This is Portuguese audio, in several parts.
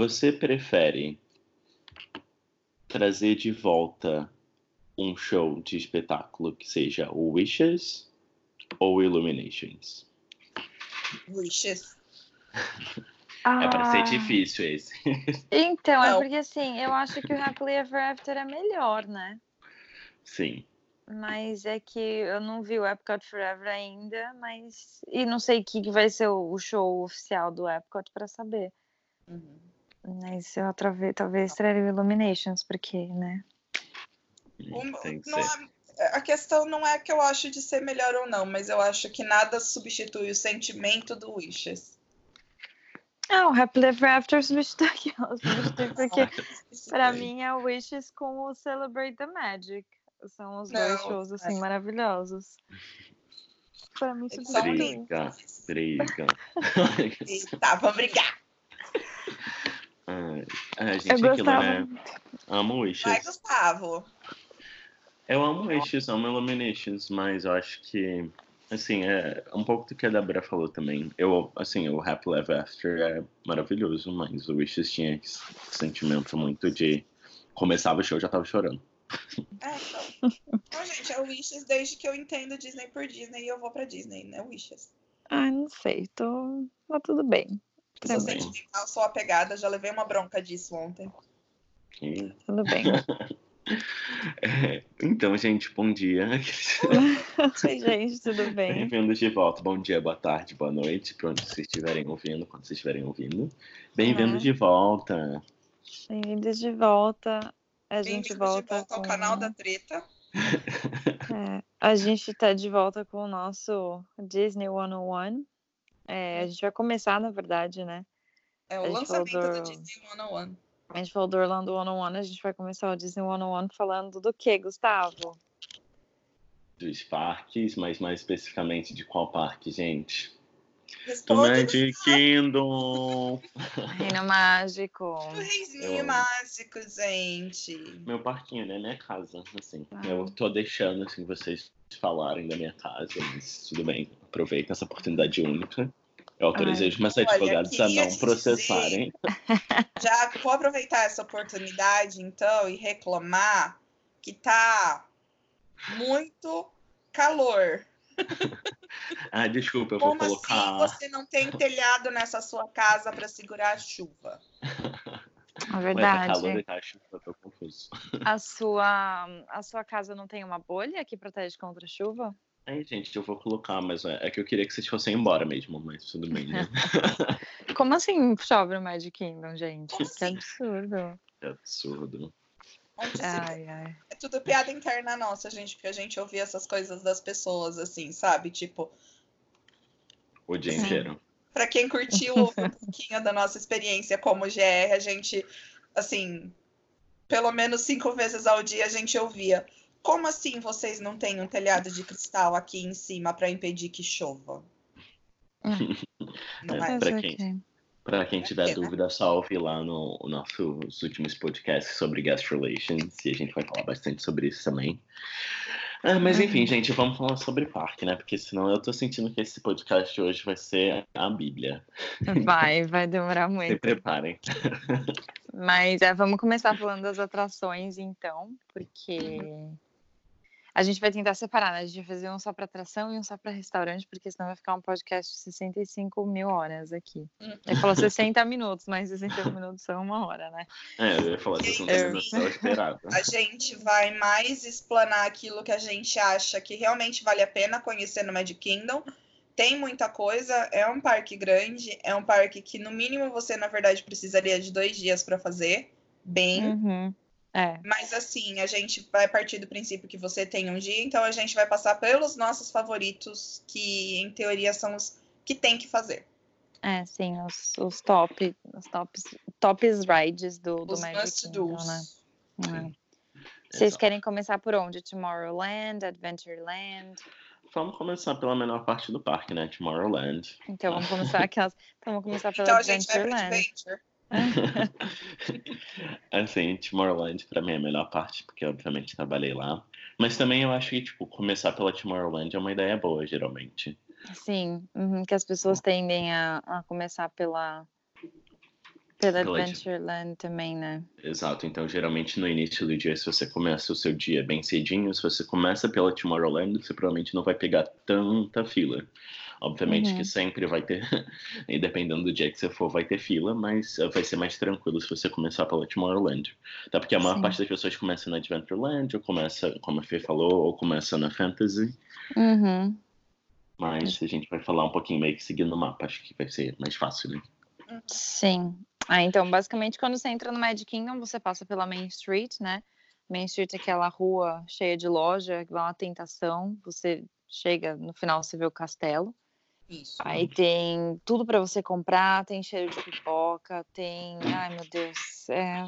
Você prefere trazer de volta um show de espetáculo que seja o Wishes ou Illuminations? Wishes. É para ser Ah, difícil esse. Então, é Não. porque assim, eu acho que o Happily Ever After é melhor, né? Sim. Mas é que eu não vi o Epcot Forever ainda, mas. E não sei o que que vai ser o show oficial do Epcot pra saber. Uhum. Mas eu talvez, talvez traria o Illuminations, porque, né? Tem que ser. é- a questão não é que eu acho de ser melhor ou não, mas eu acho que nada substitui o sentimento do Wishes. Ah, o Happily Ever After substitui aquilo, substitui porque pra mim é o Wishes com o Celebrate the Magic. São os dois Não, shows, assim, é. maravilhosos. Pra mim, substitui. Briga, briga. Eita, vamos brigar. Ai, a gente Eu aquilo, gostava. né? Amo Vai, Wishes. Gustavo. Eu amo Wishes, amo Illuminations, mas eu acho que, assim, é um pouco do que a Débora falou também. Eu, assim, o Happy Ever After é maravilhoso, mas o Wishes tinha esse sentimento muito de... Começava o show, eu já tava chorando. É, então. Então, gente, é o Wishes desde que eu entendo Disney por Disney e eu vou pra Disney, né? Wishes. Ai, não sei, tô. Tá tudo bem. Sou mim, sentimental, sou apegada, já levei uma bronca disso ontem. E- tudo bem. é, então, gente, bom dia. Oi, gente, tudo bem? Bem-vindos de volta. Bom dia, boa tarde, boa noite, para onde vocês estiverem ouvindo, quando vocês estiverem ouvindo. Bem-vindos Olá. de volta. Bem-vindos de volta. A gente volta, de volta ao com... canal da treta. É, a gente tá de volta com o nosso Disney 101. É, a gente vai começar, na verdade, né? É A o gente lançamento falou do do- Disney 101. A gente falou do Orlando 101, a gente vai começar o Disney 101 falando do que, Gustavo? Dos parques, mas mais especificamente de qual parque, gente? Do Magic Kingdom. Reino Mágico. o reizinho mágico, gente. Meu parquinho, né? Minha casa, assim. Ah. Eu tô deixando, assim, vocês falarem da minha casa, mas tudo bem. Aproveitem essa oportunidade única. Eu autorizei Ai. os meus advogados a não processarem. Já vou aproveitar essa oportunidade, então, e reclamar que tá muito calor. Ah, desculpa, eu vou Como colocar. assim você não tem telhado nessa sua casa para segurar a chuva? É Ué, tá verdade. calor e tá chuva, tô confuso. A sua, a sua casa não tem uma bolha que protege contra a chuva? Aí, gente, eu vou colocar, mas é é que eu queria que vocês fossem embora mesmo, mas tudo bem, né? Como assim chove no Magic Kingdom, gente? Como Que assim? absurdo. É absurdo. Se Ai, ai. É tudo piada interna nossa, gente, porque a gente ouvia essas coisas das pessoas, assim, sabe? Tipo, O dia Sim. inteiro. pra quem curtiu um pouquinho da nossa experiência como GR, a gente, assim, pelo menos cinco vezes ao dia a gente ouvia. Como assim vocês não têm um telhado de cristal aqui em cima para impedir que chova? Não É, é? pra Mas quem? Pra quem tiver É, né? dúvida, só ouvir lá no, no nossos últimos podcasts sobre guest relations, e a gente vai falar bastante sobre isso também. Ah, mas enfim, Uhum. gente, vamos falar sobre parque, né? Porque senão eu tô sentindo que esse podcast hoje vai ser a Bíblia. Vai, vai demorar Se muito. preparem. Mas é, vamos começar falando das atrações, então, porque a gente vai tentar separar, né? A gente vai fazer um só para atração e um só para restaurante, porque senão vai ficar um podcast de 65 mil horas aqui. Uhum. Ele falou 60 minutos, mas 60 minutos são uma hora, né? É, eu ia falar isso Eu- no meu esperado. A gente vai mais explanar aquilo que a gente acha que realmente vale a pena conhecer no Magic Kingdom. Tem muita coisa, é um parque grande, é um parque que no mínimo você, na verdade, precisaria de dois dias para fazer bem. Uhum. É, Mas assim, a gente vai partir do princípio que você tem um dia, então a gente vai passar pelos nossos favoritos, que em teoria são os que tem que fazer. é, sim, os, os top, os tops, tops rides do, do Os Magic Kingdom, né? É. Vocês Exato. querem começar por onde? Tomorrowland, Adventureland? Vamos começar pela menor parte do parque, né? Tomorrowland. Então vamos começar aquelas. Então vamos começar pela Então a gente vai para Adventureland. Adventure. assim, Tomorrowland pra mim é a melhor parte, porque obviamente trabalhei lá. Mas também eu acho que, tipo, começar pela Tomorrowland é uma ideia boa, geralmente. Sim, uhum, que as pessoas tendem a, a começar pela Pela Adventureland também, né? Exato, então geralmente no início do dia, se você começa o seu dia bem cedinho, se você começa pela Tomorrowland, você provavelmente não vai pegar tanta fila. Obviamente Uhum. que sempre vai ter, e dependendo do dia que você for, vai ter fila, mas eh, vai ser mais tranquilo se você começar pela Tomorrowland. Até porque a maior Sim. parte das pessoas começa na Adventureland, ou começa, como a Fê falou, ou começa na Fantasy, Uhum. mas a gente vai falar um pouquinho meio que seguindo o mapa, acho que vai ser mais fácil, né? Sim. Ah, então, basicamente, quando você entra no Magic Kingdom, você passa pela Main Street, né? Main Street é aquela rua cheia de loja, que é uma tentação. Você chega, no final você vê o castelo. Isso. Aí tem tudo para você comprar, tem cheiro de pipoca, tem. Ai, meu Deus. é,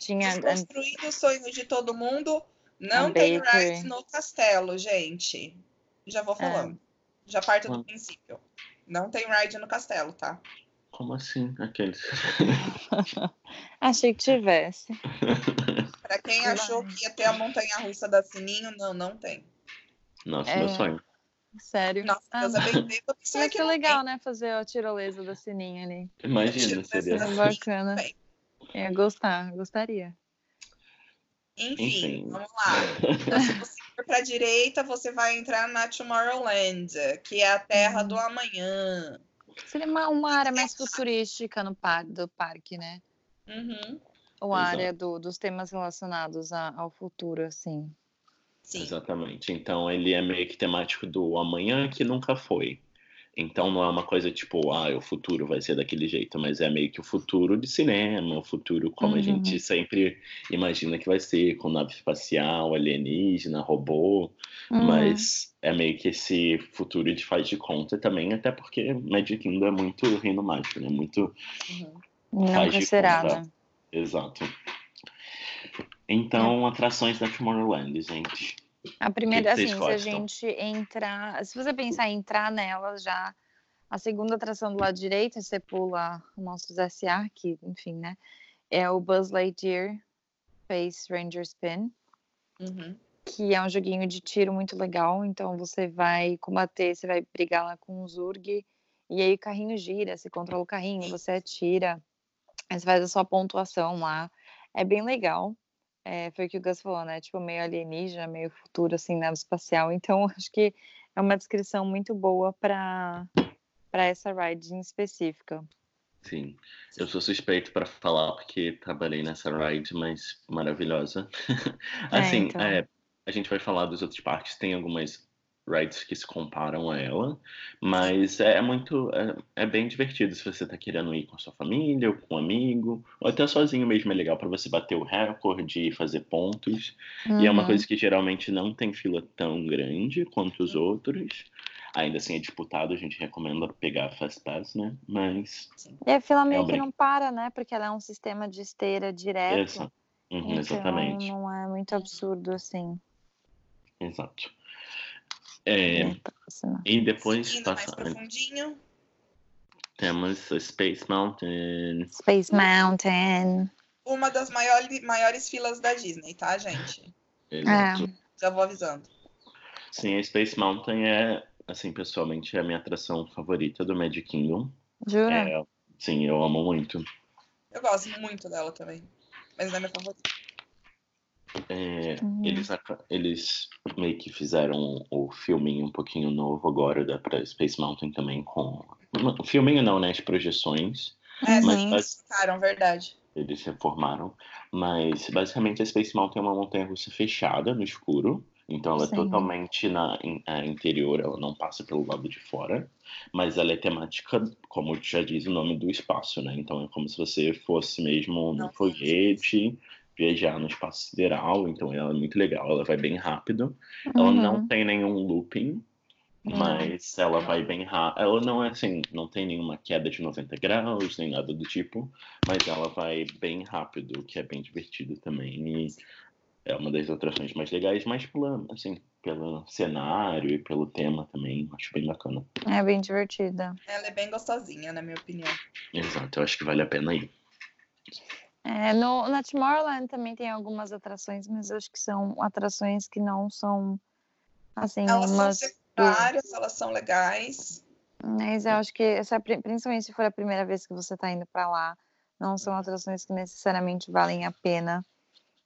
Tinha. Desconstruindo o sonho de todo mundo. Não tem bakery. ride no castelo, gente. Já vou falando. Já parto do Hum. princípio. Não tem ride no castelo, tá? Como assim? Aqueles. Achei que tivesse. Pra quem achou que ia ter a montanha russa da Sininho, não, não tem. Nossa, É. meu sonho. Sério. Nossa, Ah, Deus abençoe. Eu pensei Vai que legal, né? Fazer a tirolesa da sininha ali. Imagina, seria. É bacana. Bem. Eu ia gostar, gostaria. tem. Enfim, Enfim. vamos lá. Se você for pra direita, você vai entrar na Tomorrowland, que é a terra Uhum. do amanhã. Seria uma, uma área mais futurística no par, do parque, né? Uhum. Ou a área do, dos temas relacionados a- ao futuro, assim. Sim. Exatamente. Então ele é meio que temático do amanhã que nunca foi. Então não é uma coisa tipo, ah, o futuro vai ser daquele jeito, mas é meio que o futuro de cinema, o futuro como a Uhum. gente sempre imagina que vai ser, com nave espacial, alienígena, robô, Uhum. mas é meio que esse futuro de faz de conta também, até porque Magic Kingdom é muito reino mágico, né? Muito Uhum. faz Nunca de será, conta. né? exato. Então, atrações da Tomorrowland, gente. A primeira, que assim, vocês se a gostam? gente entrar. Se você pensar em entrar nela já, a segunda atração do lado direito, você pula Monstros S.A., que, enfim, né? É o Buzz Lightyear Space Ranger Spin. Uhum. que é um joguinho de tiro muito legal. Então você vai combater, você vai brigar lá com o Zurg, e aí o carrinho gira, você controla o carrinho, você atira, aí você faz a sua pontuação lá. É bem legal. É, foi o que o Gus falou, né? Tipo, meio alienígena, meio futuro, assim, nave espacial. Então, acho que é uma descrição muito boa para essa ride em específica. Sim, eu sou suspeito para falar porque trabalhei nessa ride, mas maravilhosa. assim, então. é, a gente vai falar dos outros parques, tem algumas rides que se comparam a ela, mas é muito, é, é bem divertido se você tá querendo ir com a sua família, ou com um amigo, ou até sozinho mesmo é legal para você bater o recorde e fazer pontos. E é uma Uhum. coisa que geralmente não tem fila tão grande quanto os outros. Ainda assim é disputado, a gente recomenda pegar a Fast Pass, né? Mas E a fila meio É um que não para, né? Porque ela é um sistema de esteira direto. Essa. Uhum, Então, exatamente. não é muito absurdo assim. Exato. É, É, e depois Seguindo mais passa, profundinho. temos Space Mountain. Space Mountain. Uma das maiores, maiores filas da Disney, tá, gente? Exato. Já vou avisando. Sim, a Space Mountain é, assim, pessoalmente, é a minha atração favorita do Magic Kingdom. Jura? É, sim, eu amo muito. Eu gosto muito dela também. Mas não é minha favorita. É, Uhum. eles, eles meio que fizeram o filminho um pouquinho novo agora, da pra Space Mountain também com. O filminho não, né? As projeções. É, Mas- sim, mas- ficaram, verdade. Eles reformaram. Mas basicamente a Space Mountain é uma montanha russa fechada no escuro. Então ela Sim. é totalmente na in- é, interior, ela não passa pelo lado de fora. Mas ela é temática, como já diz o nome do espaço, né? Então é como se você fosse mesmo Não, foguete, viajar no espaço sideral. Então ela é muito legal, ela vai bem rápido. Ela não Uhum. tem nenhum looping, Não. mas ela vai bem rápido. Ela não é assim, não tem nenhuma queda de 90 graus, nem nada do tipo, mas ela vai bem rápido, o que é bem divertido também. E é uma das atrações mais legais, mas pela, assim, pelo cenário e pelo tema também, acho bem bacana. É bem divertida. Ela é bem gostosinha, na minha opinião. Exato, eu acho que vale a pena ir. É, no, na Tomorrowland também tem algumas atrações, mas eu acho que são atrações que não são assim, Elas umas. são secundárias, elas são legais. Mas eu acho que essa, é pri- principalmente se for a primeira vez que você está indo para lá, não são atrações que necessariamente valem a pena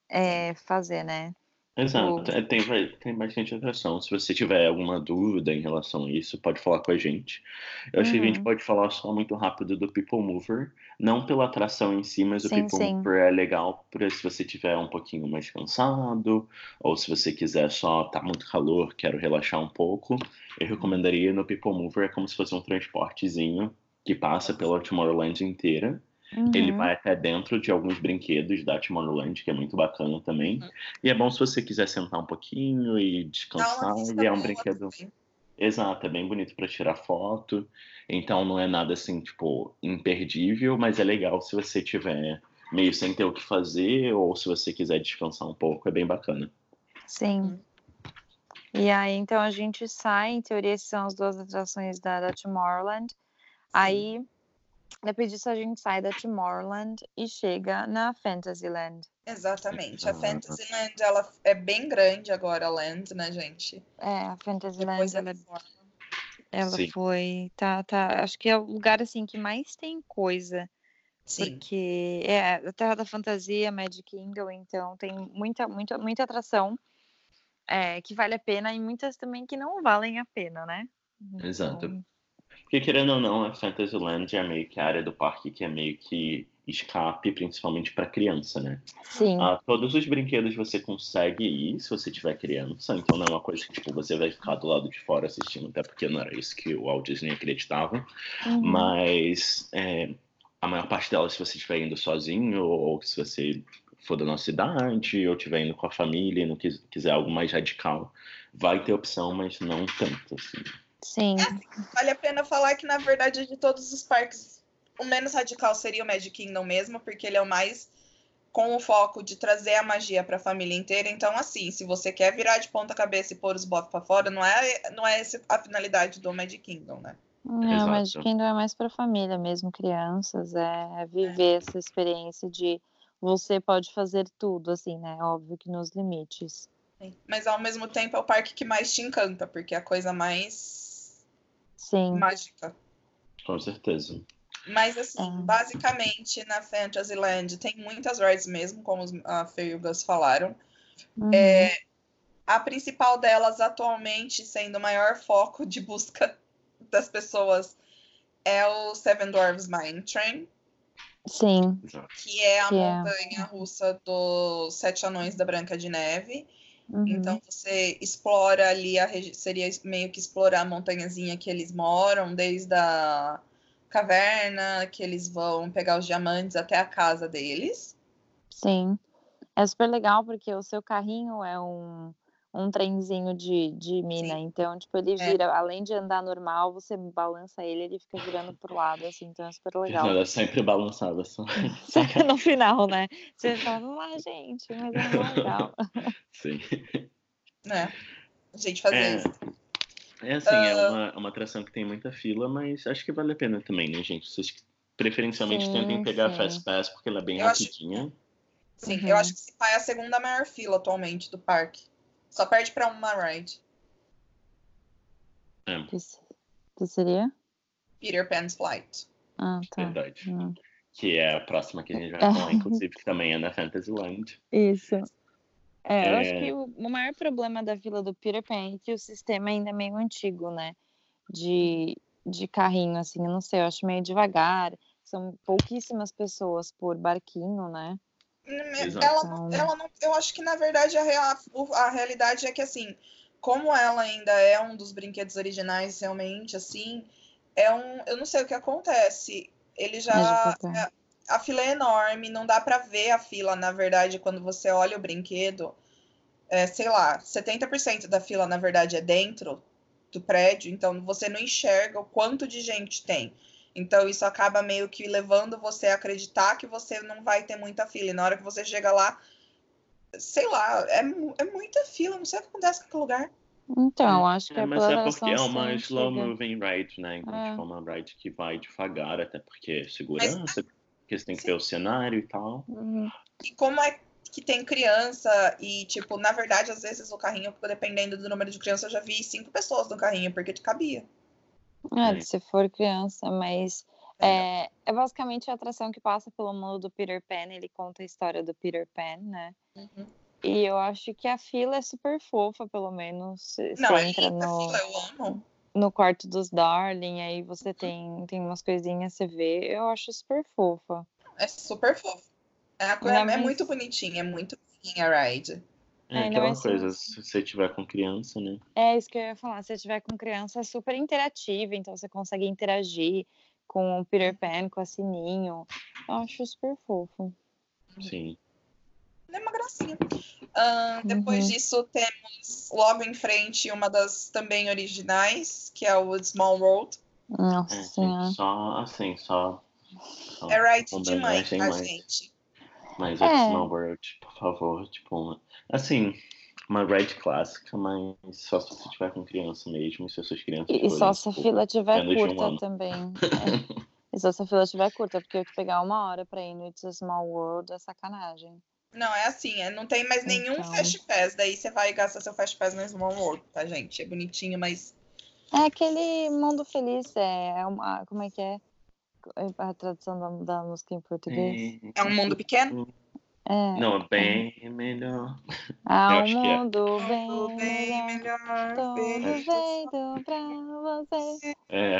é, fazer, né? Exato, é, tem, tem bastante atração. Se você tiver alguma dúvida em relação a isso, pode falar com a gente. Eu acho que a gente Uhum. pode falar só muito rápido do People Mover, não pela atração em si, mas o Sim, People sim. Mover é legal para se você tiver um pouquinho mais cansado, ou se você quiser só tá muito calor, quero relaxar um pouco. Eu recomendaria no People Mover, é como se fosse um transportezinho que passa pela Tomorrowland inteira. Ele Uhum. vai até dentro de alguns brinquedos da Tomorrowland, que é muito bacana também. Uhum. E é bom se você quiser sentar um pouquinho e descansar. E é um brinquedo. também. Exato, é bem bonito para tirar foto. Então não é nada assim, tipo, imperdível, mas é legal se você tiver meio sem ter o que fazer ou se você quiser descansar um pouco, é bem bacana. Sim. E aí, então, a gente sai, em teoria, essas são as duas atrações da, da Tomorrowland. Aí, depois disso, a gente sai da Tomorrowland e chega na Fantasyland. Exatamente. A Ah. Fantasyland, ela é bem grande agora, a Land, né, gente? É, a Fantasyland, Depois da ela, reforma. ela Sim. foi, tá, tá, acho que é o lugar, assim, que mais tem coisa. Sim. Porque é a Terra da Fantasia, Magic Kingdom, então tem muita, muita, muita atração é, que vale a pena e muitas também que não valem a pena, né? Exato. Porque querendo ou não, a Fantasyland é meio que a área do parque que é meio que escape, principalmente para criança, né? sim, Ah, todos os brinquedos você consegue ir se você tiver criança, então não é uma coisa que tipo, você vai ficar do lado de fora assistindo, até porque não era isso que o Walt Disney acreditava. uhum, Mas é, a maior parte delas, se você estiver indo sozinho, ou se você for da nossa idade, ou estiver indo com a família e não quis- quiser algo mais radical, vai ter opção, mas não tanto, assim. Sim, Vale a pena falar que, na verdade, de todos os parques, o menos radical seria o Magic Kingdom mesmo, porque ele é o mais com o foco de trazer a magia para a família inteira. Então, assim, se você quer virar de ponta cabeça e pôr os bofs para fora, não é, não é essa a finalidade do Magic Kingdom, né? Não, Exato. Magic Kingdom é mais para família mesmo, crianças, é viver essa experiência de você pode fazer tudo, assim, né? Óbvio que nos limites. Mas, ao mesmo tempo, é o parque que mais te encanta, porque é a coisa mais Sim, mágica. Com certeza. Mas, assim, É. basicamente, na Fantasyland tem muitas rides mesmo, como os- a Fê e o Gus falaram. uhum, É, a principal delas, atualmente, sendo o maior foco de busca das pessoas, é o Seven Dwarfs Mine Train, sim, que é a Que é- montanha russa dos Sete Anões da Branca de Neve. Uhum, Então, você explora ali, a seria meio que explorar a montanhazinha que eles moram, desde a caverna, que eles vão pegar os diamantes até a casa deles. sim. É super legal porque o seu carrinho é um, um trenzinho de, de mina, Sim. então, tipo, ele É. gira, além de andar normal, você balança ele, ele fica girando pro lado, assim, então é super legal. Ela é sempre balançada. Só. Só que no final, né? Você fala, vamos lá, gente, mas é legal. Sim. né? A gente fazer É. isso. É assim, é Ah. uma, uma atração que tem muita fila, mas acho que vale a pena também, né, gente? Vocês preferencialmente Sim, tentem pegar a sim. Fast Pass porque ela é bem Eu acho- rapidinha. Sim, Uhum. eu acho que esse pai é a segunda maior fila atualmente do parque. Só perde pra uma ride. É, Que, que seria? Peter Pan's Flight. Ah, tá. verdade. Hum. Que é a próxima que a gente vai É. falar, inclusive, que também é na Fantasyland. Isso. É, eu acho É. que o, o maior problema da fila do Peter Pan é que o sistema ainda é meio antigo, né? De, de carrinho, assim, eu não sei, eu acho meio devagar. São pouquíssimas pessoas por barquinho, né? Exato. Ela, ela não, eu acho que na verdade a, rea- o- a realidade é que assim, como ela ainda é um dos brinquedos originais realmente, assim, é um, eu não sei o que acontece. Ele já a, fila é enorme, não dá pra ver a fila, na verdade, quando você olha o brinquedo. É, sei lá, 70% da fila na verdade é dentro do prédio, então você não enxerga o quanto de gente tem. Então isso acaba meio que levando você a acreditar que você não vai ter muita fila. E na hora que você chega lá, sei lá, é, é muita fila, não sei o que acontece naquele lugar. Então, acho que É, é mas é porque é uma slow moving ride, né? Então, É. tipo, é uma ride que vai devagar, até porque é segurança, porque você tem que Sim. ver o cenário e tal. Uhum. E como é que tem criança e, tipo, na verdade, às vezes o carrinho, dependendo do número de crianças, eu já vi cinco pessoas no carrinho, porque cabia. É, Sim. se for criança, mas É, é basicamente a atração que passa pelo mundo do Peter Pan. Ele conta a história do Peter Pan, né? Uhum. E eu acho que a fila é super fofa, pelo menos. Você Não, é entra no, fila, eu amo. no quarto dos Darling, aí você tem, tem umas coisinhas, você vê. Eu acho super fofa. É super fofo. É, a é- é mas- muito bonitinha, é muito fofinha a ride. É É, aquela é só coisa, assim. se você tiver com criança, né? É isso que eu ia falar. Se você tiver com criança, é super interativa, então você consegue interagir com o Peter Pan, com a Sininho. Eu acho super fofo. Sim. É uma gracinha. Ahn, depois Uhum. disso, temos logo em frente uma das também originais, que é o Small World. Nossa É, só assim, só. só É ride uma de mãe, homenagem, tá, mas- gente? Mas É. é. Small World, por favor, tipo, uma- assim, uma ride clássica, mas só se você tiver com criança mesmo, e se as suas crianças E, e só se a tipo, fila tiver um curta ano. também. É. E só se a fila tiver curta, porque eu te pegar uma hora pra ir no It's a Small World é sacanagem. Não, é assim, é- não tem mais nenhum Então. Fast Pass. Daí você vai gastar seu Fast Pass no Small World, tá, gente? É bonitinho, mas É aquele mundo feliz, é uma. Como é que é? A tradução da, da música em português? é um mundo pequeno. É. Não, é bem melhor. Há um é. mundo Tudo bem, bem melhor. melhor. Todo ver feito pra você. É.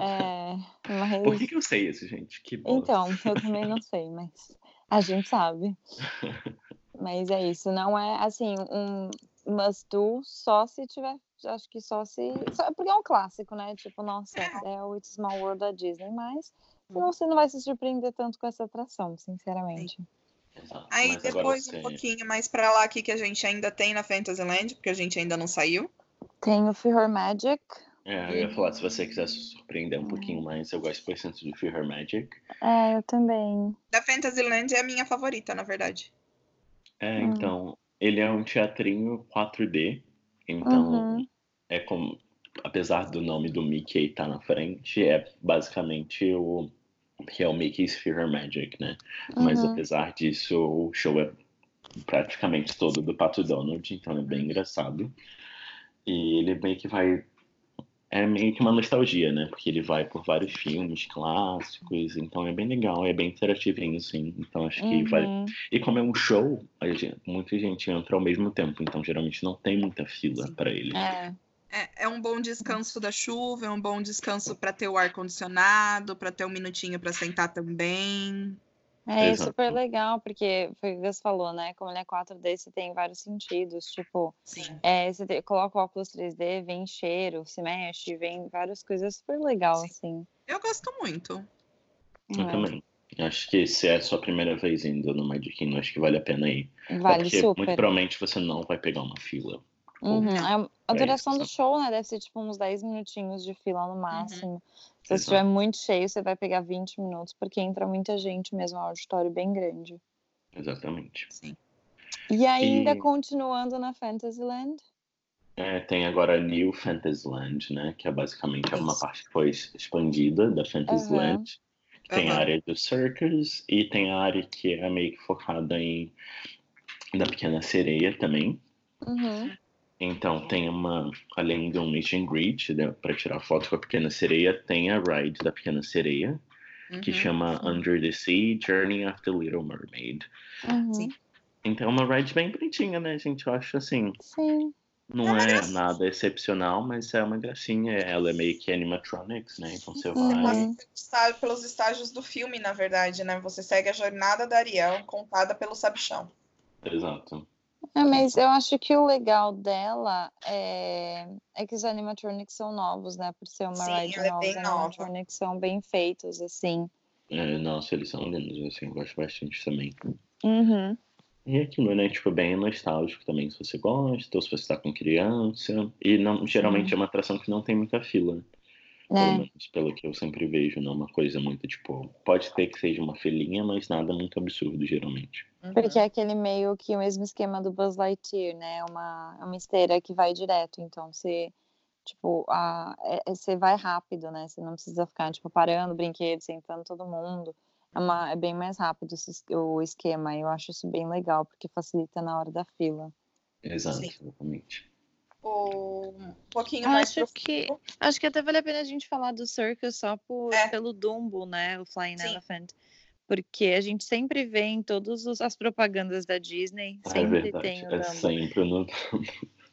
É, mas. Por que, que eu sei isso, gente? Que bosta. Então, eu também não sei, mas a gente sabe. Mas é isso, não é assim, um must do só se tiver. Acho que só se. Só, porque é um clássico, né? Tipo, nossa, é o It's Small World da Disney, mas não, você não vai se surpreender tanto com essa atração, sinceramente. Exato, Aí mas depois, um pouquinho mais pra lá aqui, que a gente ainda tem na Fantasyland, porque a gente ainda não saiu. Tem o Fear Magic. É, eu ia falar, se você quiser se surpreender um pouquinho mais, eu gosto bastante de Fear Magic. É, eu também. Da Fantasyland é a minha favorita, na verdade. É, Hum. então, ele é um teatrinho 4D, então Uhum. é como, apesar do nome do Mickey estar na frente, é basicamente o que é o Mickey's Fear Magic, né? Mas Uhum. apesar disso, o show é praticamente todo do Pato Donald, então é bem engraçado. E ele meio que vai. É meio que uma nostalgia, né? Porque ele vai por vários filmes clássicos, então é bem legal, é bem interativinho, assim. Então acho que vale. Uhum. E como é um show, a gente- muita gente entra ao mesmo tempo, então geralmente não tem muita fila Sim. para ele. É. É, é um bom descanso da chuva, é um bom descanso pra ter o ar-condicionado, pra ter um minutinho pra sentar também. É Exato. super legal, porque foi o que você falou, né? Como ele é 4D, você tem vários sentidos. Tipo, Sim. é, você te- coloca o óculos 3D, vem cheiro, se mexe, vem várias coisas super legal, Sim. assim. Eu gosto muito. Eu É, também. Acho que se é a sua primeira vez indo no Magic Kingdom, acho que vale a pena ir. Vale porque muito super. provavelmente você não vai pegar uma fila. Uhum. A, a É duração isso, do show, né? Deve ser tipo uns 10 minutinhos de fila Uhum. no máximo. Se Exato. estiver muito cheio, você vai pegar 20 minutos, porque entra muita gente mesmo, é um auditório bem grande. Exatamente. Sim. E ainda E- continuando na Fantasyland. É, tem agora a New Fantasyland, né? Que é basicamente uma Isso. parte que foi expandida da Fantasyland. Tem a Aham. área do Circus e tem a área que é meio que focada em da Pequena Sereia também. Uhum. Então tem uma, além de um meet and greet né, para tirar foto com a Pequena Sereia, tem a ride da Pequena Sereia que Uhum. chama Under the Sea Journey of the Little Mermaid. Uhum. Sim. Então é uma ride bem bonitinha, né, gente? Eu acho assim, Sim. não É uma é nada excepcional, mas é uma gracinha. Ela é meio que animatronics, né? Então você Uhum. vai. Está- pelos estágios do filme, na verdade, né? Você segue a jornada da Ariel, contada pelo Sabichão. Exato. É, mas eu acho que o legal dela é, é que os animatronics são novos, né? Por ser uma Sim, ride é nova, os nova. animatronics são bem feitos, assim. É, nossa, eles são lindos, assim, eu gosto bastante também. Uhum. E aquilo, né? Tipo, bem nostálgico também, se você gosta, ou se você tá com criança. E não, geralmente é uma atração que não tem muita fila. Pelo É, menos pelo que eu sempre vejo, não é uma coisa muito, tipo, pode ter que seja uma filinha, mas nada muito absurdo, geralmente. Uhum. porque é aquele meio que o mesmo esquema do Buzz Lightyear, né? É uma, é uma esteira que vai direto, então você, tipo, a, é- você vai rápido, né? Você não precisa ficar, tipo, parando o brinquedo, sentando todo mundo. É, uma, é bem mais rápido o esquema, e eu acho isso bem legal, porque facilita na hora da fila. Exato, Sim. exatamente. Papo um pouquinho mais Acho que, acho que até vale a pena a gente falar do Circus só por, É. pelo Dumbo, né? O Flying Sim. Elephant. Porque a gente sempre vê em todas os- as propagandas da Disney, É sempre verdade. tem o É Dumbo. sempre no.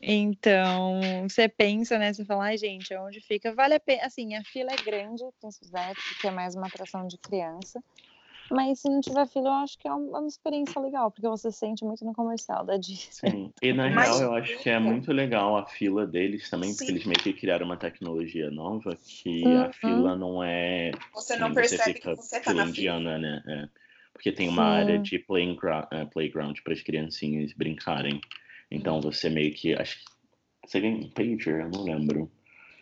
Então, você pensa, né? Você fala, ai, gente, onde fica? Vale a pena. Assim, a fila é grande, então, né, porque é mais uma atração de criança. Mas se não tiver fila, eu acho que é é uma experiência legal, porque você sente muito no comercial da Disney. Sim. E na Mas- real, eu acho que é muito legal a fila deles também, porque Sim. eles meio que criaram uma tecnologia nova que Uhum. a fila não é. Você não percebe fica que você tá na fila. indiana, né? É. Porque tem uma Sim. área de playground, playground para as criancinhas brincarem. Então você meio que. Acho que. Seria um pager, eu não lembro.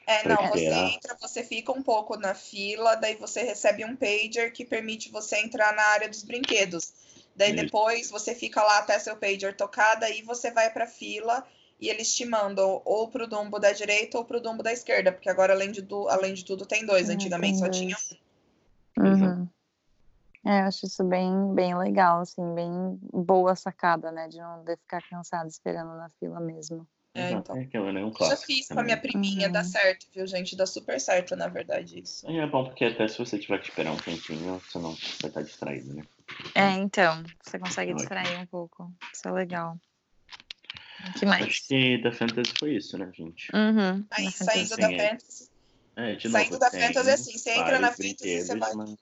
É, não, você entra, você fica um pouco na fila, daí você recebe um pager que permite você entrar na área dos brinquedos. Daí Isso. depois você fica lá até seu pager tocar, daí você vai pra fila e eles te mandam ou pro Dumbo da direita ou pro Dumbo da esquerda, porque agora além de, du- além de tudo tem dois, É, antigamente tem só tinha um. Uhum. É, eu acho isso bem, bem legal, assim, bem boa sacada, né? De não de ficar cansado esperando na fila mesmo. É, Exato, então. É aquilo, né? Um Já clássico. fiz com a minha priminha, Uhum. dá certo, viu, gente? Dá super certo, na verdade, isso. E é bom porque até se você tiver que esperar um tempinho, você não vai estar distraído, né? É, então, você consegue Ótimo. distrair um pouco. Isso é legal. O que mais? Acho que da Fantasy foi isso, né, gente? Uhum, Aí, na saindo da é. Fantasy, É, de saindo novo, da Fantasy é assim, você entra na Fantasy, você vai... mas-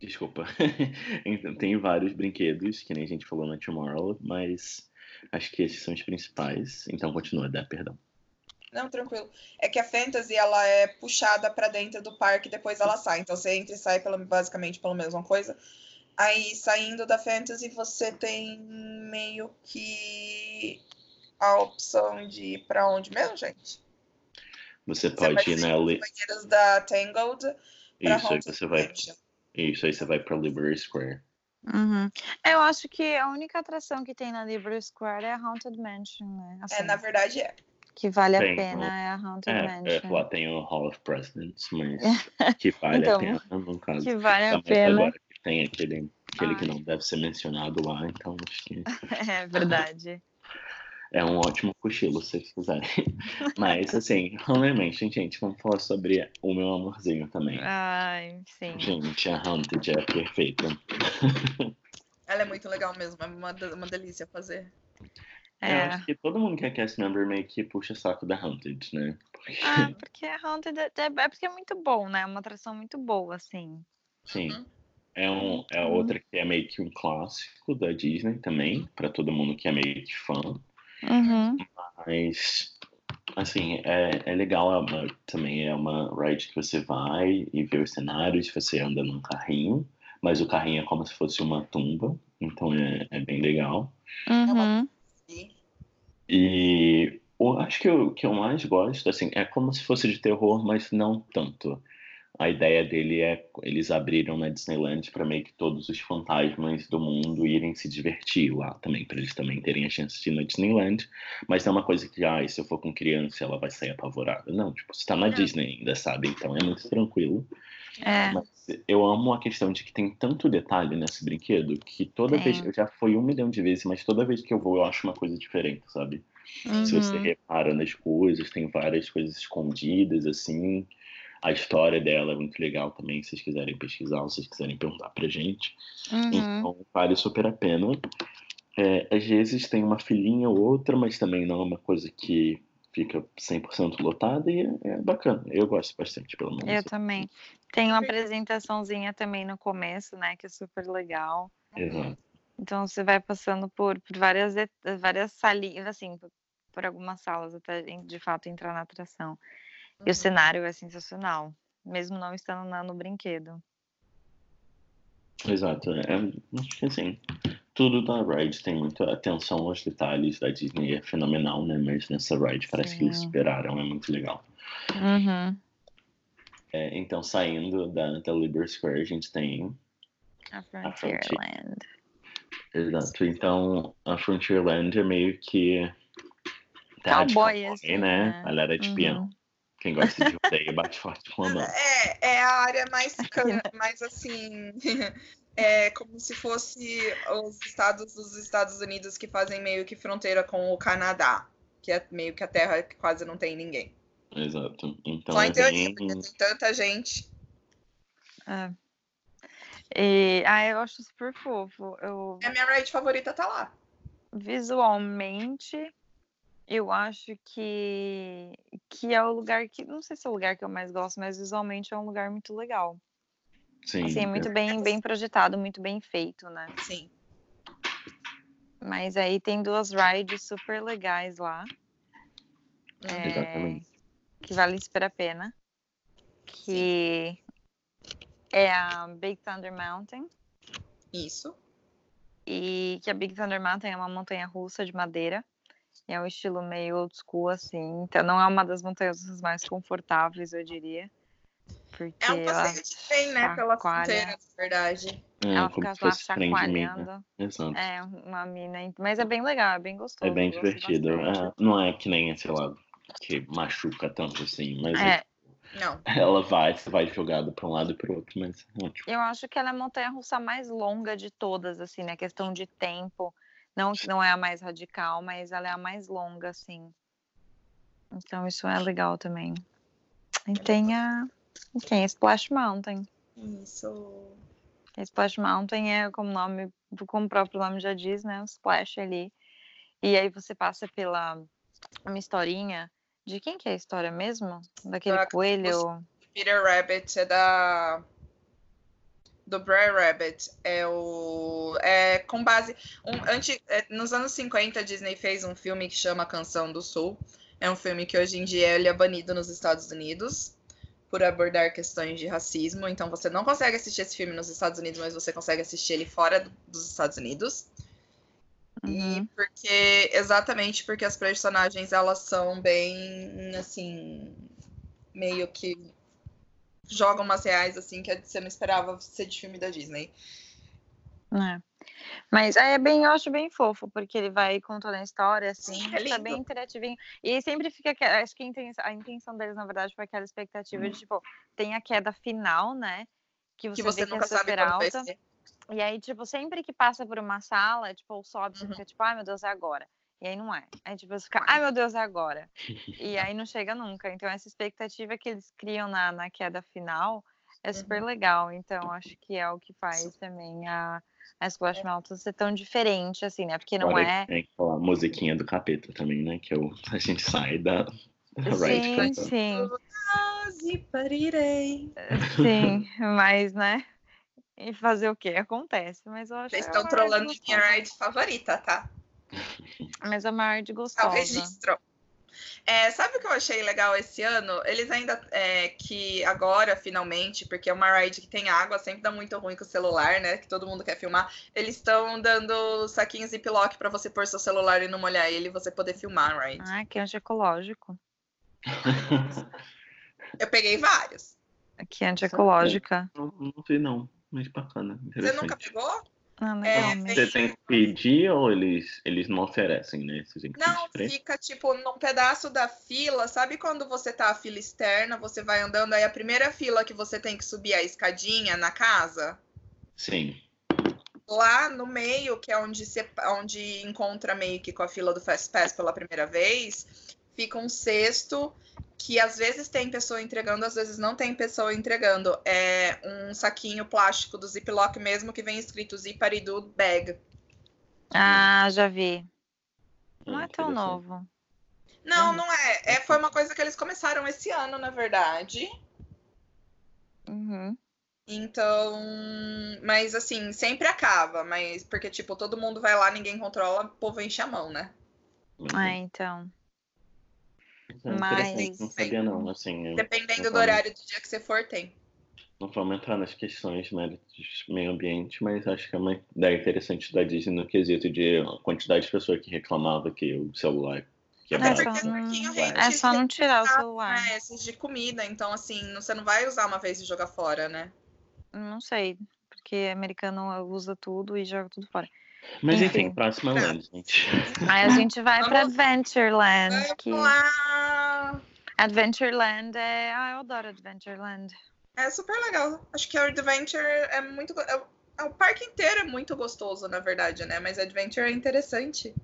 Desculpa. Então, tem vários brinquedos, que nem a gente falou na Tomorrow, mas acho que esses são os principais. Então continua, dá perdão. Não, tranquilo. É que a Fantasy, ela é puxada pra dentro do parque e depois ela sai. Então você entra e sai pela, basicamente pela mesma coisa. Aí, saindo da Fantasy, você tem meio que a opção de ir pra onde mesmo, gente? Você Você pode ir na. Li... da Tangled Isso, aí você vai. Isso, aí você vai pra Liberty Square. Uhum. Eu acho que a única atração que tem na Libre Square é a Haunted Mansion, né? É, Assim, na verdade é. Que vale Tem, a pena é a Haunted É, é, Mansion. lá tem o Hall of Presidents, mas que vale Então, a pena, no caso. Que vale a mais pena. agora que tem aquele, aquele que não deve ser mencionado lá, então acho que É verdade. É um ótimo cochilo, se vocês quiserem. Mas, assim, realmente, gente, vamos falar sobre o meu amorzinho também. Ai, sim. Gente, a Haunted é perfeita. Ela é muito legal mesmo, é uma, uma delícia fazer. Eu É. acho que todo mundo que é cast member meio que puxa saco da Haunted, né? Porque, Ah, porque a Haunted é, é porque é muito bom, né? É uma atração muito boa, assim. sim, Uhum. é, um, é outra que é meio que um clássico da Disney também, pra todo mundo que é meio que fã. Uhum. Mas, assim, é, é legal é uma- também. É uma ride que você vai e vê os cenários, você anda num carrinho, mas o carrinho é como se fosse uma tumba, então é, é bem legal. Uhum. E E eu acho que o que eu mais gosto, assim, é como se fosse de terror, mas não tanto. A ideia dele é eles abriram na Disneyland para meio que todos os fantasmas do mundo irem se divertir lá também, para eles também terem a chance de ir na Disneyland. Mas não é uma coisa que, ah, se eu for com criança, ela vai sair apavorada. Não, tipo, você tá na Não. Disney ainda, sabe? Então é muito tranquilo. É. Mas eu amo a questão de que tem tanto detalhe nesse brinquedo que toda Tem. vez, eu já fui um milhão de vezes, mas toda vez que eu vou eu acho uma coisa diferente, sabe? Se você Uhum. repara nas coisas, tem várias coisas escondidas, assim. A história dela é muito legal também, se vocês quiserem pesquisar, se vocês quiserem perguntar pra gente. Uhum. Então, vale super a pena. É, às vezes tem uma filinha ou outra, mas também não é uma coisa que fica 100% lotada e é, é bacana. Eu gosto bastante, pelo menos. Eu também. Tem uma apresentaçãozinha também no começo, né? Que é super legal. Exato. Então você vai passando por, por várias, várias salinhas, assim, por, por algumas salas até de fato entrar na atração. E o cenário é sensacional, mesmo não estando na- no brinquedo. Exato. É, acho que assim, tudo da ride tem muita atenção aos detalhes da Disney, é fenomenal, né? Mas nessa ride parece que eles Sim. superaram, é muito legal. Uhum. É, então, saindo da, da Liberty Square, a gente tem. A Frontier. Frontierland. Exato. Então, a Frontierland é meio que. Cowboy, cowboy, assim, né? né? Galera de Uhum. peão. Quem gosta de rodeio bate forte com a mão. É, é a área mais, mais assim, é como se fosse os estados dos Estados Unidos que fazem meio que fronteira com o Canadá. que é meio que a Terra que quase não tem ninguém. Exato. Então Só é em teoria, bem... porque tem tanta gente. É. E, ah, eu acho super fofo. Eu, A minha ride favorita tá lá. visualmente, eu acho que, que é o lugar que. Não sei se é o lugar que eu mais gosto, mas visualmente é um lugar muito legal. Sim, Assim, é muito bem, bem projetado, muito bem feito, né? Sim. Mas aí tem duas rides super legais lá. É, que vale super a pena. Que é a Big Thunder Mountain. Isso. E que a Big Thunder Mountain é uma montanha russa de madeira. É um estilo meio old school, assim. Então não é uma das montanhas russas mais confortáveis, eu diria. Porque É um ela passeio de trem, né? Pela fronteira, na verdade. É, ela fica lá chacoalhando. Exato. É, uma mina. Mas é bem legal, é bem gostoso. É bem divertido. É, não é que nem, sei lá, que machuca tanto assim, mas É, Não. ela vai, você vai jogada pra um lado e pro outro, mas é ótimo. Eu acho que ela é a montanha russa mais longa de todas, assim, né? Questão de tempo. Não que não é a mais radical, mas ela é a mais longa, assim. Então isso é legal também. E tem a. tem a Splash Mountain. Isso. A Splash Mountain é como o nome, como o próprio nome já diz, né? Um splash ali. E aí você passa pela uma historinha. De quem que é a história mesmo? Daquele Da- coelho. Peter Rabbit é da. Do Brer Rabbit. É o. É com base. Um, anti, é, nos anos 50, a Disney fez um filme que chama Canção do Sul. É um filme que hoje em dia ele é banido nos Estados Unidos por abordar questões de racismo. Então você não consegue assistir esse filme nos Estados Unidos, mas você consegue assistir ele fora do- dos Estados Unidos. E Uhum. porque exatamente porque as personagens elas são bem assim meio que jogam umas reais assim que você não esperava ser de filme da Disney. É. Mas é bem, eu acho bem fofo, porque ele vai contando a história, assim, Sim, é tá bem interativinho. E sempre fica, acho que a intenção, deles, na verdade, foi aquela expectativa de, tipo, tem a queda final, né? Que você, Que você vê nunca que é sabe vai alta. ser. E aí, tipo, sempre que passa por uma sala, tipo, ou sobe, você Uhum. fica tipo, ai meu Deus, é agora. E aí não é. Aí, tipo, você fica, ai meu Deus, é agora. E aí não chega nunca. Então, essa expectativa que eles criam na, na queda final é super Uhum. legal. Então, acho que é o que faz também a, a Splash Mountain ser tão diferente, assim, né? Porque não Agora é. Tem aquela musiquinha do capeta também, né? Que é o, a gente sai da, Sim, sim, parirei. sim. Mas, né? E fazer o quê? Acontece. Mas eu acho Vocês é estão trolando minha ride favorita, tá? Mas uma ride Ao gostosa. registro. É, sabe o que eu achei legal esse ano? Eles ainda é, que agora, finalmente, porque é uma ride que tem água, sempre dá muito ruim com o celular, né? Que todo mundo quer filmar. Eles estão dando saquinhos Ziploc pra você pôr seu celular e não molhar ele e você poder filmar a ride. Ah, que antiecológico. Eu peguei vários. Que antiecológica. não, não vi, não. Mas bacana. Você nunca pegou? Ah, É? Você tem que pedir ou eles, eles não oferecem, né? Você tem que Não, fica tipo num pedaço da fila. Sabe quando você tá a fila externa, você vai andando, aí a primeira fila que você tem que subir a escadinha na casa? Sim. lá no meio, que é onde, se, onde encontra meio que com a fila do Fast Pass pela primeira vez, fica um cesto que às vezes tem pessoa entregando, às vezes não tem pessoa entregando. É um saquinho plástico do Ziploc mesmo que vem escrito Ziparidu Bag. Ah, já vi. Não Ah, é tão novo. Não, Hum. não é. é. Foi uma coisa que eles começaram esse ano, na verdade. Uhum. Então, mas assim, sempre acaba, mas porque tipo, todo mundo vai lá, ninguém controla, o povo enche a mão, né? Ah, então. É interessante, mas- não sabia não, assim, eu- Dependendo do horário do dia que você for, tem. não vamos entrar nas questões né, de meio ambiente, mas acho que é uma ideia interessante da Disney no quesito de a quantidade de pessoas que reclamava que o celular quebrava. É, porque só não- É só não tirar o celular. né, esses de comida, então assim, você não vai usar uma vez e jogar fora, né? Não sei. Porque americano usa tudo e joga tudo fora. Mas Enfim. enfim, próxima land, gente. Aí a gente vai pra Vamos- Adventureland. Vamos Que... lá! Adventureland é. Ah, eu adoro Adventureland. É super legal. Acho que a Adventure é muito. é o- é o parque inteiro é muito gostoso, na verdade, né? Mas Adventure é interessante.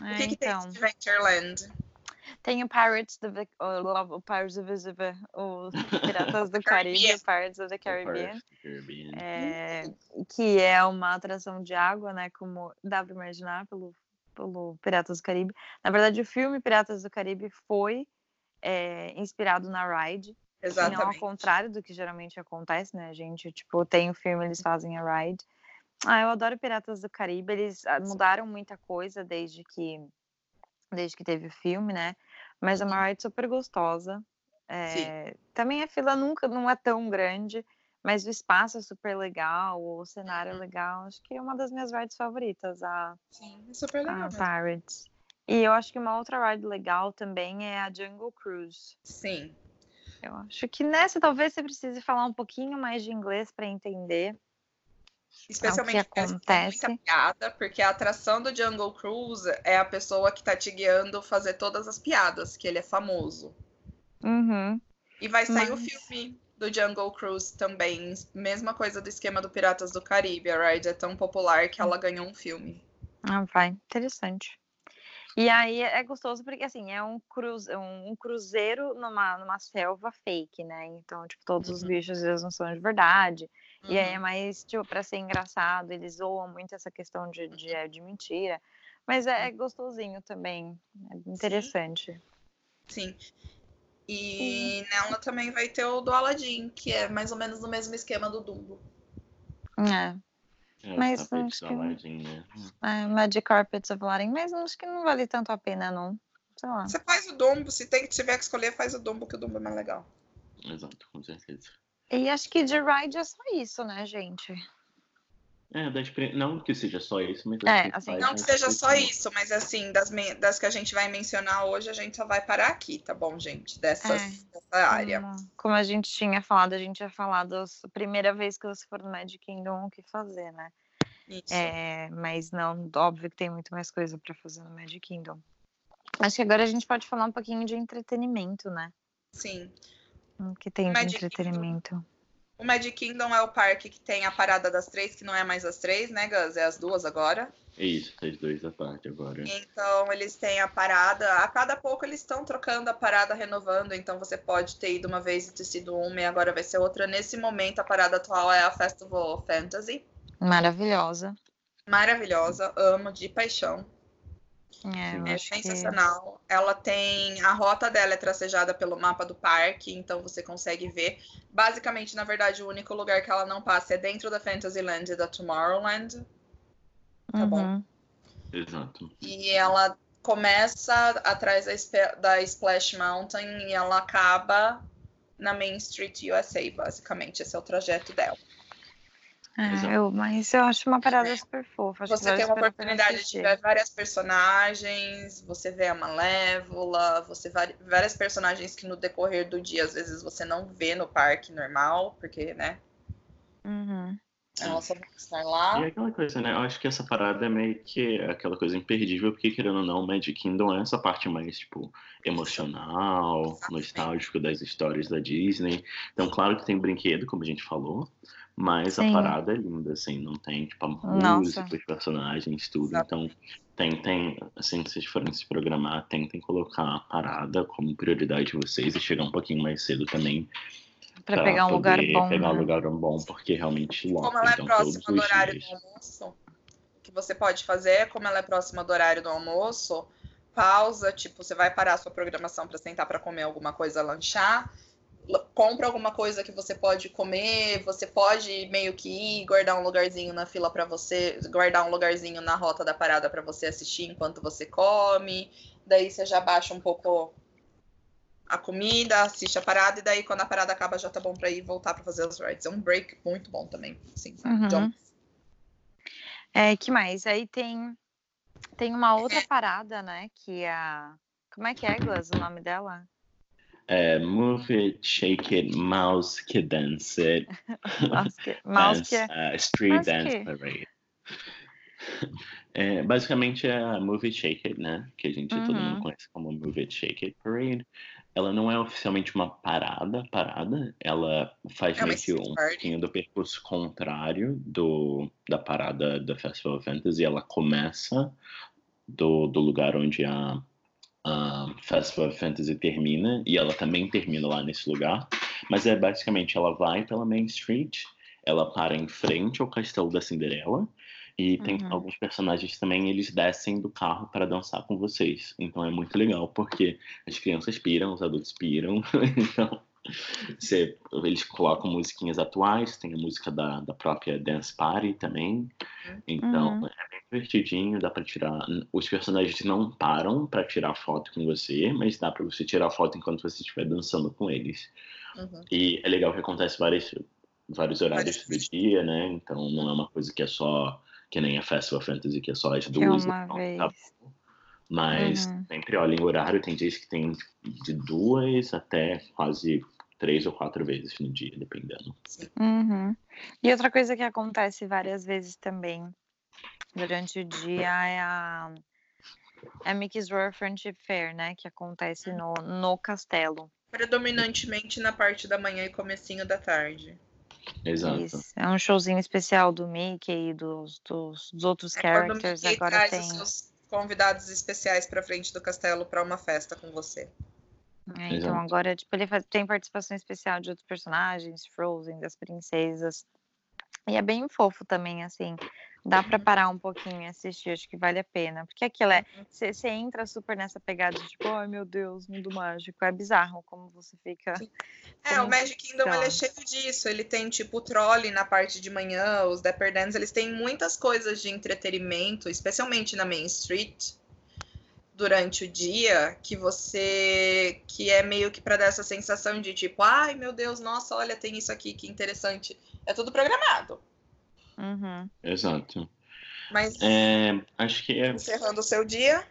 O É, que, que tem então, de Adventureland? Tem o Pirates do Vic- o, o Pirates of the o Piratas do Caribe, o Pirates of the Caribbean, the é, que é uma atração de água, né? Como dá para imaginar pelo, pelo Piratas do Caribe. Na verdade, o filme Piratas do Caribe foi é, inspirado na ride, e não ao Exatamente. contrário do que geralmente acontece, né, gente? Tipo, tem o filme, eles fazem a ride. Ah, eu adoro Piratas do Caribe. Eles ah, mudaram muita coisa desde que desde que teve o filme, né? Mas é uma ride super gostosa. É, também a fila nunca não é tão grande, mas o espaço é super legal, o cenário é legal. Acho que é uma das minhas rides favoritas, a, Sim, é super legal. a mesmo. Pirates. E eu acho que uma outra ride legal também é a Jungle Cruise. Sim. Eu acho que nessa talvez você precise falar um pouquinho mais de inglês para entender. Especialmente É acontece. muita piada, porque a atração do Jungle Cruise é a pessoa que tá te guiando fazer todas as piadas, que ele é famoso. Uhum. E vai sair o Mas- filme do Jungle Cruise também. Mesma coisa do esquema do Piratas do Caribe. A ride é tão popular que ela ganhou um filme. Ah, vai, interessante. E aí é gostoso porque assim, é um, cruze, um, um cruzeiro numa, numa selva fake, né? Então, tipo, todos os Uhum. bichos eles não são de verdade. E aí é Uhum. mais, tipo, pra ser engraçado, eles zoam muito essa questão de, de, de mentira. Mas é, é gostosinho também. É interessante. Sim. E nela também vai ter o do Aladdin, que é mais ou menos no mesmo esquema do Dumbo. É. É, Mas tapetes acho que- Aladdin, né? é Magic Carpets of Aladdin, mas acho que não vale tanto a pena, não. Sei lá. Você faz o Dumbo, se tem, tiver que escolher, faz o Dumbo, que o Dumbo é mais legal. Exato, com certeza. E acho que de ride é só isso, né, gente? É, da não que seja só isso, mas É, assim, faz Não que seja só isso, mas assim, das, das que a gente vai mencionar hoje, a gente só vai parar aqui, tá bom, gente? Dessas, É. dessa área. Como, a gente tinha falado, a gente tinha falado a primeira vez que você for no Magic Kingdom, o que fazer, né? Isso. É, mas não, óbvio que tem muito mais coisa para fazer no Magic Kingdom. Acho que agora a gente pode falar um pouquinho de entretenimento, né? Sim. O que tem de Magic Kingdom. O Magic Kingdom é o parque que tem a parada das três, que não é mais as três, né, Gus? É as duas agora. É isso, faz dois à parte agora. Então, eles têm a parada. A cada pouco eles estão trocando a parada, renovando. Então, você pode ter ido uma vez e ter sido uma e agora vai ser outra. Nesse momento, a parada atual é a Festival of Fantasy. Maravilhosa. Maravilhosa, amo de paixão. É, É acho que sensacional. Ela tem. A rota dela é tracejada pelo mapa do parque, então você consegue ver. Basicamente, na verdade, o único lugar que ela não passa é dentro da Fantasyland e da Tomorrowland. tá bom. Uhum. Exato. E ela começa atrás da, da Splash Mountain e ela acaba na Main Street USA, basicamente. Esse é o trajeto dela. É, eu, mas eu acho uma parada super fofa. Você tem uma oportunidade de ver várias personagens, você vê a Malévola, você vê várias personagens que no decorrer do dia, às vezes, você não vê no parque normal, porque, né, Uhum. Só vão estar E lá. é aquela coisa, né? Eu acho que essa parada é meio que aquela coisa imperdível, porque querendo ou não, Magic Kingdom é essa parte mais, tipo, emocional, Exatamente. nostálgico das histórias da Disney. Então, claro que tem brinquedo, como a gente falou, mas Sim. a parada é linda, assim, não tem, tipo, a Nossa. música, os personagens, tudo. Exato. Então, tentem, assim, se vocês forem se programar, tentem colocar a parada como prioridade de vocês e chegar um pouquinho mais cedo também. Pra pegar um lugar bom. Pegar um né? lugar bom, porque realmente lota. Como ela é então, próxima do horário dias. do almoço, o que você pode fazer, como ela é próxima do horário do almoço, pausa, tipo, você vai parar a sua programação para sentar para comer alguma coisa, lanchar, compra alguma coisa que você pode comer, você pode meio que ir, guardar um lugarzinho na fila para você, guardar um lugarzinho na rota da parada para você assistir enquanto você come. Daí você já baixa um pouco a comida, assiste a parada e daí quando a parada acaba já tá bom para ir voltar para fazer os rides. É um break muito bom também, sim. Uhum. John. É, que mais? Aí tem, tem uma outra parada, né? Que é a. Como é que é, Gus, o nome dela? É, move it, shake it, mouse que dance it, Mouse que, mouse dance, que uh, street Mouse dance que? parade. É, basicamente é a Move It Shake It, né? Que a gente todo Uhum. mundo conhece como Move It Shake It Parade. Ela não é oficialmente uma parada, parada. Ela faz É meio que um pouquinho do percurso contrário do, da parada da Festival of Fantasy. Ela começa do, do lugar onde a, a Festival of Fantasy termina, e ela também termina lá nesse lugar. Mas é basicamente, ela vai pela Main Street, ela para em frente ao Castelo da Cinderela, e tem Uhum. alguns personagens também, eles descem do carro para dançar com vocês. Então é muito legal, porque as crianças piram, os adultos piram. então, você- eles colocam musiquinhas atuais, tem a música da, da própria Dance Party também. Então Uhum. é bem divertidinho, dá para tirar. Os personagens não param para tirar foto com você, mas dá para você tirar foto enquanto você estiver dançando com eles. Uhum. E é legal que acontece vários, vários horários do dia, né? Então não é uma coisa que é só que nem a Festival Fantasy, que é só às Que é duas. uma então, vez. tá. Mas Uhum. sempre olhem o horário, tem dias que tem de duas até quase três ou quatro vezes no dia, dependendo. Uhum. E outra coisa que acontece várias vezes também durante o dia é a, é a Mickey's Royal Friendship Fair, né? Que acontece no, no castelo. Predominantemente na parte da manhã e comecinho da tarde. Exato. Isso. É um showzinho especial do Mickey e dos, dos, dos outros É characters. Mickey Agora traz tem. os seus convidados especiais para frente do castelo para uma festa com você. É, então agora tipo, ele faz- tem participação especial de outros personagens, Frozen, das princesas. E é bem fofo também, assim. Dá pra parar um pouquinho e assistir, acho que vale a pena. Porque aquilo é. Você entra super nessa pegada de tipo, ai meu Deus, mundo mágico. É bizarro como você fica. É, Como o Magic Kingdom ele é cheio disso. Ele tem tipo o trolley na parte de manhã, os Dapper Dans, eles têm muitas coisas de entretenimento, especialmente na Main Street, durante o dia, que você que é meio que para dar essa sensação de tipo, ai meu Deus, nossa, olha, tem isso aqui, que interessante. É tudo programado. Uhum. Exato. Mas É, acho que é, encerrando o seu dia,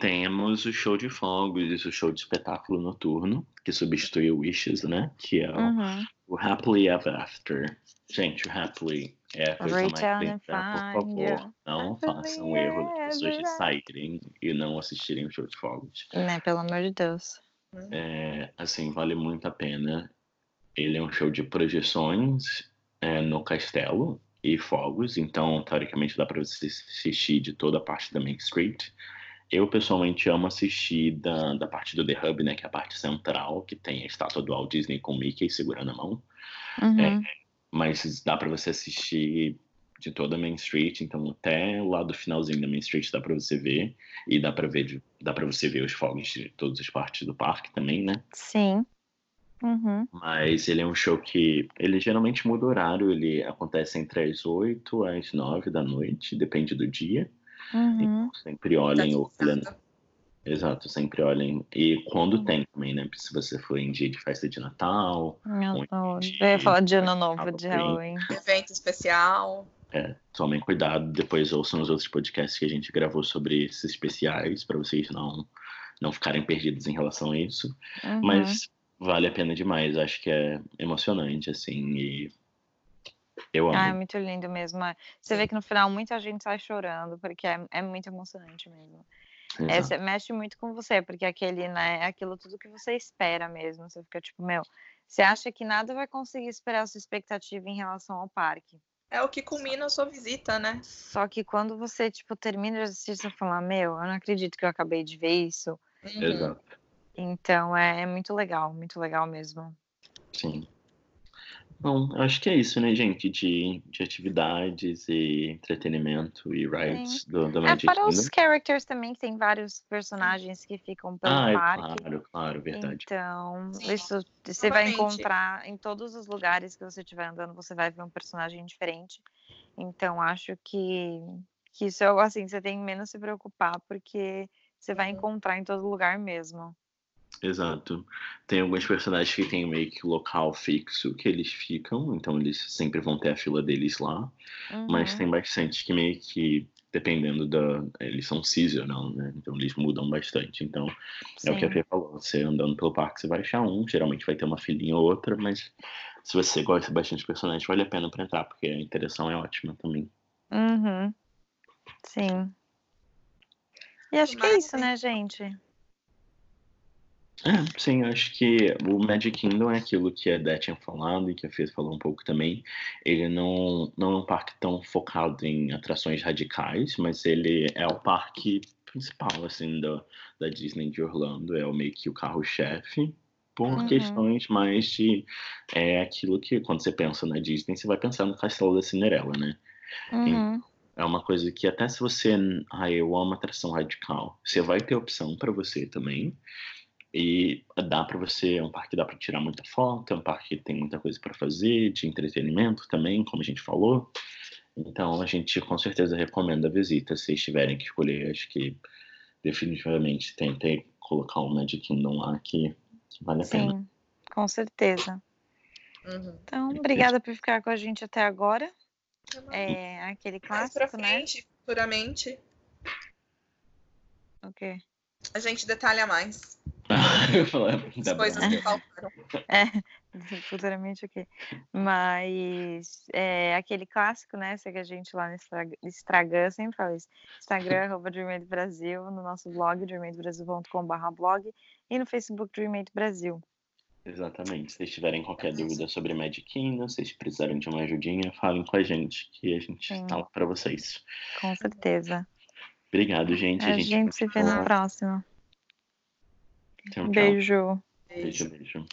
temos o show de fogos, o show de espetáculo noturno, que substitui o Wishes, né? Que é o, Uhum. o Happily Ever After. Gente, o Happily é a coisa mais linda. Por favor, You. não Happily façam o erro das pessoas de saírem e não assistirem o show de fogos. Né, pelo amor de Deus. É, assim, vale muito a pena. Ele é um show de projeções é, no castelo e fogos, então, teoricamente, dá para você assistir de toda a parte da Main Street. Eu, pessoalmente, amo assistir da, da parte do The Hub, né, que é a parte central, que tem a estátua do Walt Disney com o Mickey segurando a mão. Uhum. Mas dá para você assistir de toda a Main Street, então até o lado finalzinho da Main Street dá para você ver e dá para ver dá para você ver os fogos de todas as partes do parque também, né? Sim. Uhum. Mas ele é um show que ele geralmente muda o horário, ele acontece entre as 8 às 9 da noite, depende do dia. Uhum. Então sempre olhem o calendário. Exato, sempre olhem. E quando tem também, né? Se você for em dia de festa de Natal, Meu Deus. Eu ia falar de ano novo, Halloween. de Halloween. evento especial. É, tomem cuidado, depois ouçam os outros podcasts que a gente gravou sobre esses especiais, para vocês não, não ficarem perdidos em relação a isso. Uhum. Mas vale a pena demais, acho que é emocionante, assim, e eu amo. Ah, é muito lindo mesmo. é. Você vê que no final muita gente sai chorando, porque é, é muito emocionante mesmo. É, Exato. você- mexe muito com você, porque aquele, né, é aquilo tudo que você espera mesmo. Você fica tipo, meu, você acha que nada vai conseguir esperar a sua expectativa em relação ao parque. É o que culmina a sua visita, né? Só que quando você, tipo, termina de assistir, você fala, meu, eu não acredito que eu acabei de ver isso. Uhum. Então é, é muito legal, muito legal mesmo. sim. Bom, acho que é isso, né, gente, de, de atividades e entretenimento e rides do, do É, Magic para os Kingdom. characters também, que tem vários personagens que ficam pelo Ah, é parque. claro, claro, verdade. Então, Sim. isso você vai encontrar em todos os lugares que você estiver andando, você vai ver um personagem diferente. Então, acho que, que isso é algo assim, você tem menos se preocupar, porque você vai Uhum. encontrar em todo lugar mesmo. Exato. Tem alguns personagens que tem meio que local fixo que eles ficam, então eles sempre vão ter a fila deles lá. Mas Uhum. tem bastante que meio que, dependendo da. Eles são seasonal, né? Então eles mudam bastante. Então é o que a Sim. Fê falou. Você andando pelo parque, você vai achar um. Geralmente vai ter uma filinha ou outra, mas se você gosta bastante de personagens, vale a pena pra entrar, porque a interação é ótima também. Uhum. Sim. E acho que é Mas- isso, né, gente? É, sim, acho que o Magic Kingdom é aquilo que a Dé tinha falado e que a Fê falou um pouco também. Ele não, não é um parque tão focado em atrações radicais, mas ele é o parque principal, assim, da, da Disney de Orlando. É o meio que o carro-chefe, por Uhum. questões mais de é aquilo que quando você pensa na Disney, você vai pensar no Castelo da Cinderela, né? Uhum. É uma coisa que até se você, ah, eu amo atração radical, você vai ter opção para você também. E dá para você, é um parque que dá para tirar muita foto, é um parque que tem muita coisa para fazer, de entretenimento também, como a gente falou. Então a gente com certeza recomenda a visita, se vocês tiverem que escolher, acho que definitivamente tentem colocar o Magic Kingdom lá que, que vale a pena. Sim, com certeza. Uhum. Então, obrigada por ficar com a gente até agora. É aquele Mais pra clássico, né? frente, futuramente, O quê? A gente detalha mais as coisas que faltaram. Futuramente o quê? Mas é aquele clássico, né? Segue a gente lá no Instagram, sempre falo isso. Instagram, arroba Brasil, no nosso blog, dreamatebrasil.com.br blog e no Facebook Dreamate Brasil. Exatamente. Se vocês tiverem qualquer dúvida sobre Magic Kingdom, se vocês precisarem de uma ajudinha, falem com a gente, que a gente Sim. tá lá para vocês. Com certeza. Obrigado, gente. A gente se vê na próxima. Tchau, tchau. Beijo. Beijo, beijo.